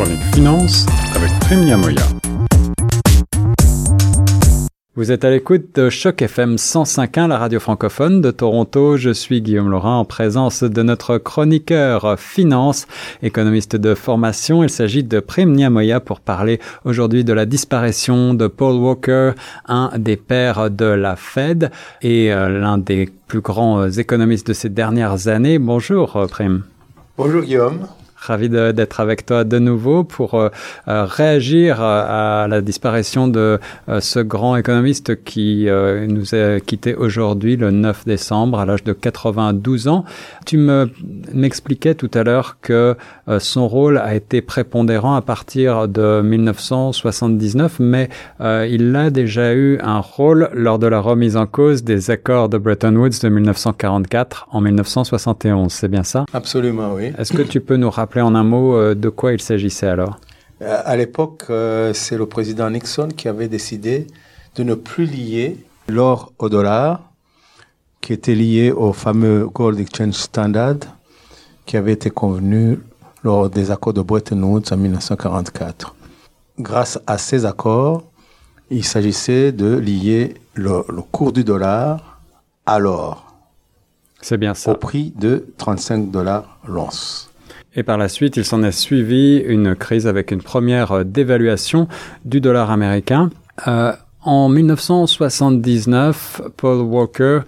Chronique Finance avec Prime Moya. Vous êtes à l'écoute de Choc FM 105.1, la radio francophone de Toronto. Je suis Guillaume Laurin en présence de notre chroniqueur finance, économiste de formation. Il s'agit de Prime Niamoya pour parler aujourd'hui de la disparition de Paul Walker, un des pères de la Fed et euh, l'un des plus grands économistes de ces dernières années. Bonjour Prime. Bonjour Guillaume. Ravi d'être avec toi de nouveau pour euh, euh, réagir à, la disparition de euh, ce grand économiste qui nous a quitté aujourd'hui le 9 décembre à l'âge de 92 ans. Tu me m'expliquais tout à l'heure que son rôle a été prépondérant à partir de 1979, mais il a déjà eu un rôle lors de la remise en cause des accords de Bretton Woods de 1944 en 1971. C'est bien ça? Absolument, oui. Est-ce que tu peux nous rappeler en un mot euh, de quoi il s'agissait alors? Euh, À l'époque, euh, c'est le président Nixon qui avait décidé de ne plus lier l'or au dollar, qui était lié au fameux Gold Exchange Standard, qui avait été convenu lors des accords de Bretton Woods en 1944. Grâce à ces accords, il s'agissait de lier le, le, cours du dollar à l'or. C'est bien ça. Au prix de 35 dollars l'once. Et par la suite, il s'en est suivi une crise avec une première euh, dévaluation du dollar américain. Euh, en 1979, Paul Walker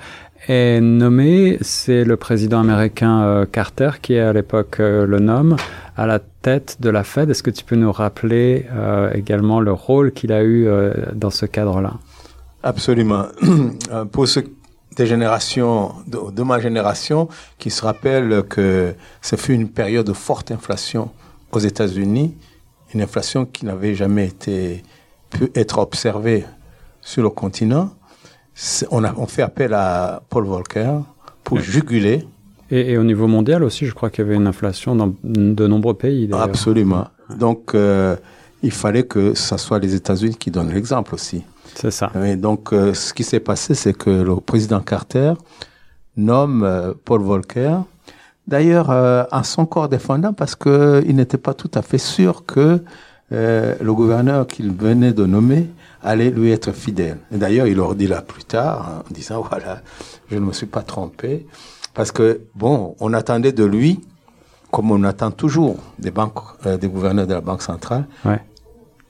est nommé, c'est le président américain euh, Carter qui à l'époque le nomme, à la tête de la Fed. Est-ce que tu peux nous rappeler également le rôle qu'il a eu dans ce cadre-là? Absolument. Pour ce des générations, de, ma génération, qui se rappellent que ce fut une période de forte inflation aux États-Unis, une inflation qui n'avait jamais été pu être observée sur le continent. On a on fait appel à Paul Volcker pour juguler. Et, au niveau mondial aussi, je crois qu'il y avait une inflation dans de nombreux pays. Absolument. Donc, euh, il fallait que ce soit les États-Unis qui donnent l'exemple aussi. C'est ça. Et donc, euh, ce qui s'est passé, c'est que le président Carter nomme euh, Paul Volcker, d'ailleurs, euh, à son corps défendant, parce qu'il n'était pas tout à fait sûr que le gouverneur qu'il venait de nommer allait lui être fidèle. Et d'ailleurs, il leur dit là plus tard, en disant, voilà, je ne me suis pas trompé, parce que, bon, on attendait de lui, comme on attend toujours des banques, des gouverneurs de la Banque centrale, ouais.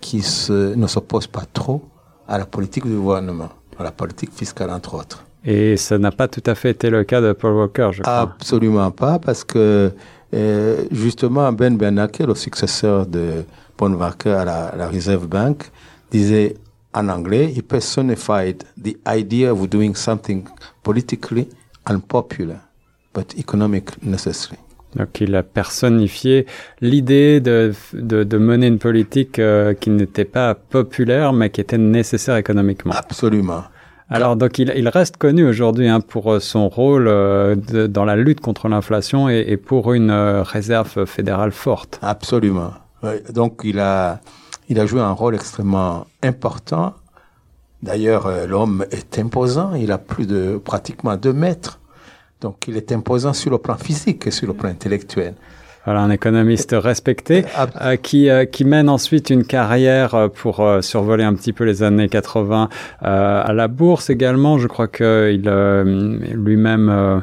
qui se, ne s'opposent pas trop à la politique du gouvernement, à la politique fiscale entre autres. Et ça n'a pas tout à fait été le cas de Paul Walker, je crois. Absolument pas, parce que euh, justement Ben Bernanke, le successeur de Paul Walker à la, la Reserve Bank, disait en anglais, he personified the idea of doing something politically unpopular, but economic necessary. Donc il a personnifié l'idée de, de, de, mener une politique euh, qui n'était pas populaire, mais qui était nécessaire économiquement. Absolument. Alors donc il, il reste connu aujourd'hui hein, pour euh, son rôle euh, de, dans la lutte contre l'inflation et, et, pour une réserve fédérale forte. Absolument. Donc il a, il a joué un rôle extrêmement important. D'ailleurs, l'homme est imposant. Il a plus de pratiquement deux mètres. Donc il est imposant sur le plan physique et sur le plan intellectuel. Voilà, un économiste respecté euh, qui, euh, qui mène ensuite une carrière euh, pour euh, survoler un petit peu les années 80 euh, à la bourse également. Je crois qu'il lui-même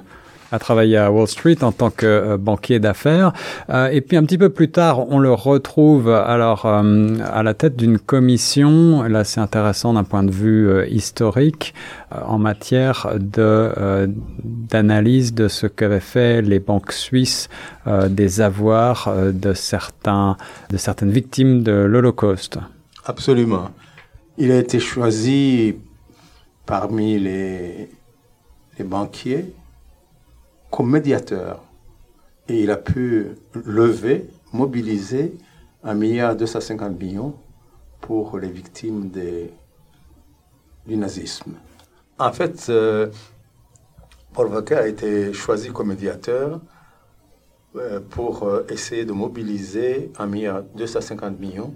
a travaillé à Wall Street en tant que euh, banquier d'affaires. Euh, et puis un petit peu plus tard, on le retrouve alors euh, à la tête d'une commission. Là, c'est intéressant d'un point de vue historique en matière de d'analyse de ce qu'avaient fait les banques suisses des avoirs de certains de certaines victimes de l'Holocauste. Absolument. Il a été choisi parmi les banquiers comme médiateur. Et il a pu lever, mobiliser un milliard 250 millions pour les victimes du nazisme. En fait, euh, Paul Volcker a été choisi comme médiateur euh, pour euh, essayer de mobiliser un milliard 250 millions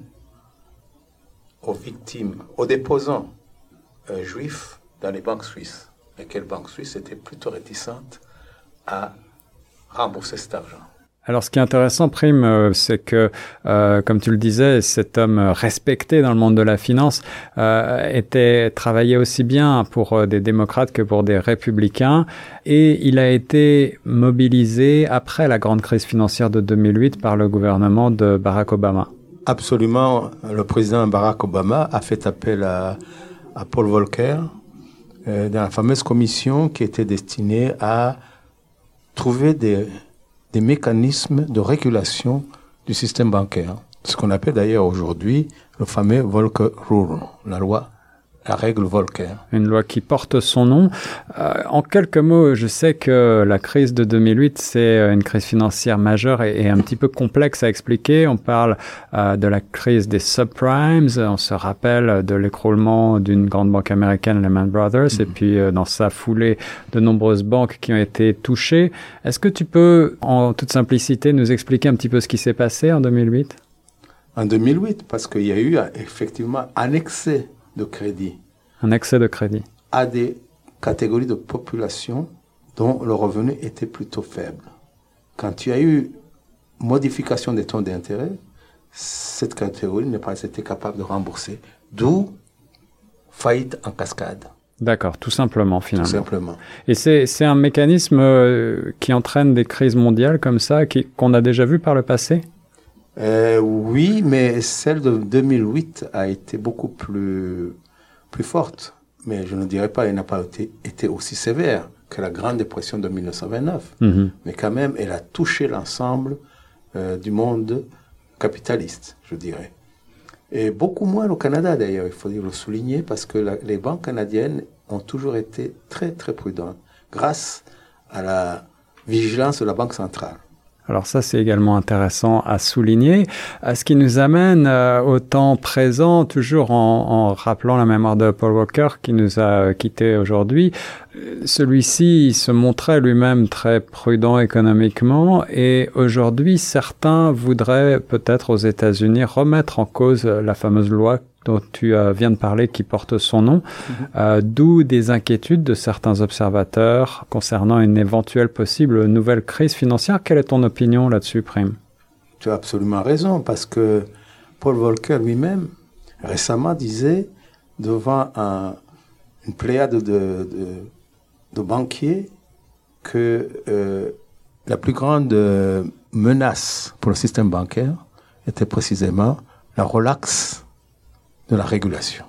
aux victimes, aux déposants juifs dans les banques suisses. Et quelles banques suisses étaient plutôt réticentes à rembourser cet argent. Alors, ce qui est intéressant, Prime, euh, c'est que, euh, comme tu le disais, cet homme respecté dans le monde de la finance euh, était travaillait aussi bien pour des démocrates que pour des républicains, et il a été mobilisé après la grande crise financière de 2008 par le gouvernement de Barack Obama. Absolument, le président Barack Obama a fait appel à, à Paul Volcker dans la fameuse commission qui était destinée à trouver des des mécanismes de régulation du système bancaire. Ce qu'on appelle d'ailleurs aujourd'hui le fameux Volcker Rule, la loi la règle Volcker. Une loi qui porte son nom. Euh, en quelques mots, je sais que la crise de 2008, c'est euh, une crise financière majeure et, un petit peu complexe à expliquer. On parle euh, de la crise des subprimes. On se rappelle de l'écroulement d'une grande banque américaine, Lehman Brothers, et mhm. puis dans sa foulée, de nombreuses banques qui ont été touchées. Est-ce que tu peux, en toute simplicité, nous expliquer un petit peu ce qui s'est passé en 2008 En 2008, parce qu'il y a eu effectivement un excès de crédit. Un excès de crédit. À des catégories de population dont le revenu était plutôt faible. Quand tu as eu modification des taux d'intérêt, cette catégorie n'est pas été capable de rembourser. D'où faillite en cascade. D'accord, tout simplement finalement. Tout simplement. Et c'est un mécanisme euh, qui entraîne des crises mondiales comme ça, qu'on a déjà vu par le passé? Euh, oui, mais celle de 2008 a été beaucoup plus, plus forte. Mais je ne dirais pas qu'elle n'a pas été, été, aussi sévère que la Grande Dépression de 1929. Mhm. Mais quand même, elle a touché l'ensemble euh, du monde capitaliste, je dirais. Et beaucoup moins au Canada d'ailleurs, il faut le souligner, parce que les banques canadiennes ont toujours été très très prudentes, grâce à la vigilance de la Banque centrale. Alors ça, c'est également intéressant à souligner. Ce qui nous amène euh, au temps présent, toujours en, rappelant la mémoire de Paul Walker qui nous a quittés aujourd'hui. Euh, celui-ci se montrait lui-même très prudent économiquement et aujourd'hui, certains voudraient peut-être aux États-Unis remettre en cause la fameuse loi dont tu euh, viens de parler qui porte son nom, mhm. euh, d'où des inquiétudes de certains observateurs concernant une éventuelle possible nouvelle crise financière. Quelle est ton opinion là-dessus, Prime Tu as absolument raison, parce que Paul Volcker lui-même, récemment, disait devant une pléiade de, de, banquiers que euh, la plus grande menace pour le système bancaire était précisément la relaxe de la régulation.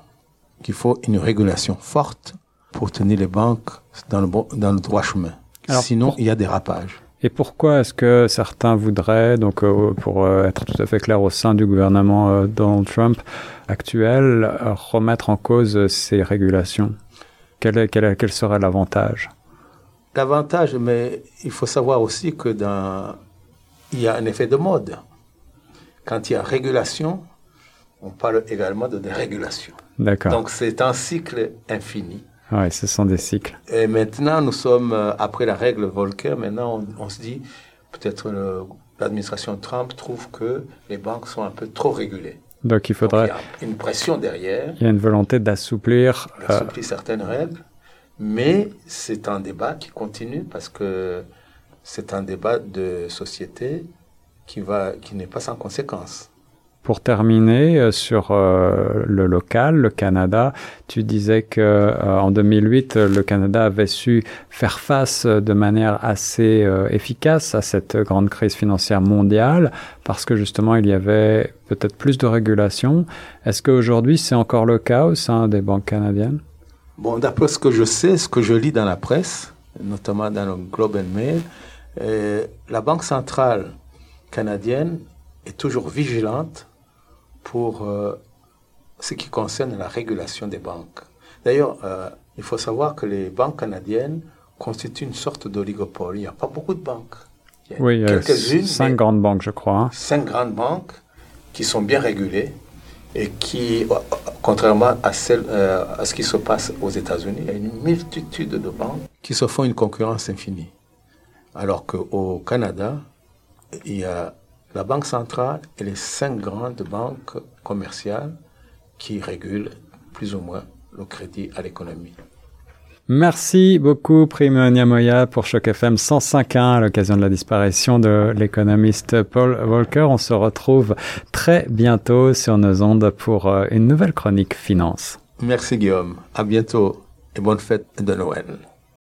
Qu'il faut une régulation forte pour tenir les banques dans le, dans le droit chemin. Sinon, il y a des rapages. Et pourquoi est-ce que certains voudraient, donc euh, pour euh, être tout à fait clair au sein du gouvernement euh, Donald Trump actuel, remettre en cause ces régulations? Quel, est, quel, quel serait l'avantage? L'avantage, mais il faut savoir aussi que dans, il y a un effet de mode. Quand il y a régulation, on parle également de dérégulation. D'accord. Donc c'est un cycle infini. Oui, ce sont des cycles. Et maintenant, nous sommes, euh, après la règle Volcker, maintenant on, se dit, peut-être l'administration Trump trouve que les banques sont un peu trop régulées. Donc il faudrait... il y a une pression derrière. Il y a une volonté d'assouplir... Euh, certaines règles. Mais c'est un débat qui continue parce que c'est un débat de société qui, va, qui n'est pas sans conséquences. Pour terminer euh, sur euh, le local, le Canada, tu disais que euh, en 2008, le Canada avait su faire face de manière assez efficace à cette grande crise financière mondiale parce que justement il y avait peut-être plus de régulation. Est-ce qu'aujourd'hui c'est encore le cas au sein des banques canadiennes? Bon, d'après ce que je sais, ce que je lis dans la presse, notamment dans le Globe and Mail, la Banque centrale canadienne est toujours vigilante pour euh, ce qui concerne la régulation des banques. D'ailleurs, euh, il faut savoir que les banques canadiennes constituent une sorte d'oligopole. Il n'y a pas beaucoup de banques. Il y a oui, quelques-unes. Cinq grandes banques, je crois. Hein. Cinq grandes banques qui sont bien régulées et qui, euh, contrairement à, celle, à ce qui se passe aux États-Unis, il y a une multitude de banques qui se font une concurrence infinie. Alors qu'au Canada, il y a la Banque centrale et les cinq grandes banques commerciales qui régulent plus ou moins le crédit à l'économie. Merci beaucoup, Primo Niamoya, pour Choc FM 105.1 à l'occasion de la disparition de l'économiste Paul Volcker. On se retrouve très bientôt sur nos ondes pour euh, une nouvelle chronique finance. Merci, Guillaume. À bientôt et bonne fête de Noël.